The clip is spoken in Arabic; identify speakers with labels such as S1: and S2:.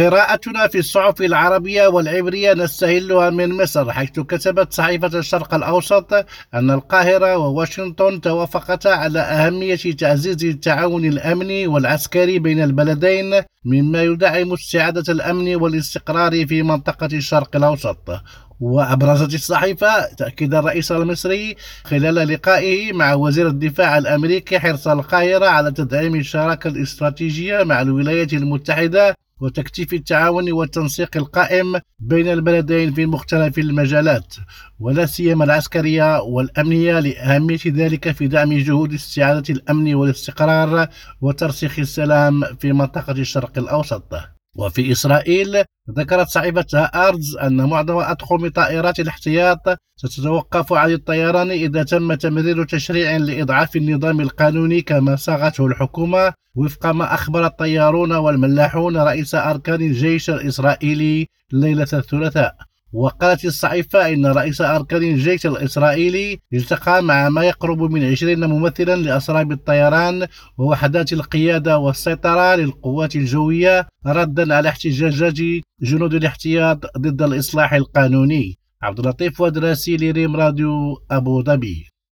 S1: قراءتنا في الصحف العربية والعبرية نستهلها من مصر حيث كتبت صحيفة الشرق الأوسط أن القاهرة وواشنطن توافقتا على أهمية تعزيز التعاون الأمني والعسكري بين البلدين مما يدعم استعادة الأمن والاستقرار في منطقة الشرق الأوسط. وأبرزت الصحيفة تأكيد الرئيس المصري خلال لقائه مع وزير الدفاع الأمريكي حرص القاهرة على تدعيم الشراكة الاستراتيجية مع الولايات المتحدة وتكثيف التعاون والتنسيق القائم بين البلدين في مختلف المجالات ولا سيما العسكرية والأمنية لأهمية ذلك في دعم جهود استعادة الأمن والاستقرار وترسيخ السلام في منطقة الشرق الأوسط. وفي إسرائيل ذكرت صحيفة أردز أن معظم أطقم طائرات الاحتياط ستتوقف عن الطيران إذا تم تمرير تشريع لإضعاف النظام القانوني كما صاغته الحكومة وفق ما أخبر الطيارون والملاحون رئيس أركان الجيش الإسرائيلي ليلة الثلاثاء. وقالت الصحيفة إن رئيس أركان الجيش الإسرائيلي التقى مع ما يقرب من عشرين ممثلا لأسراب الطيران ووحدات القيادة والسيطرة للقوات الجوية ردا على احتجاجات جنود الاحتياط ضد الإصلاح القانوني. عبد اللطيف ودراسي لريم راديو أبو ظبي.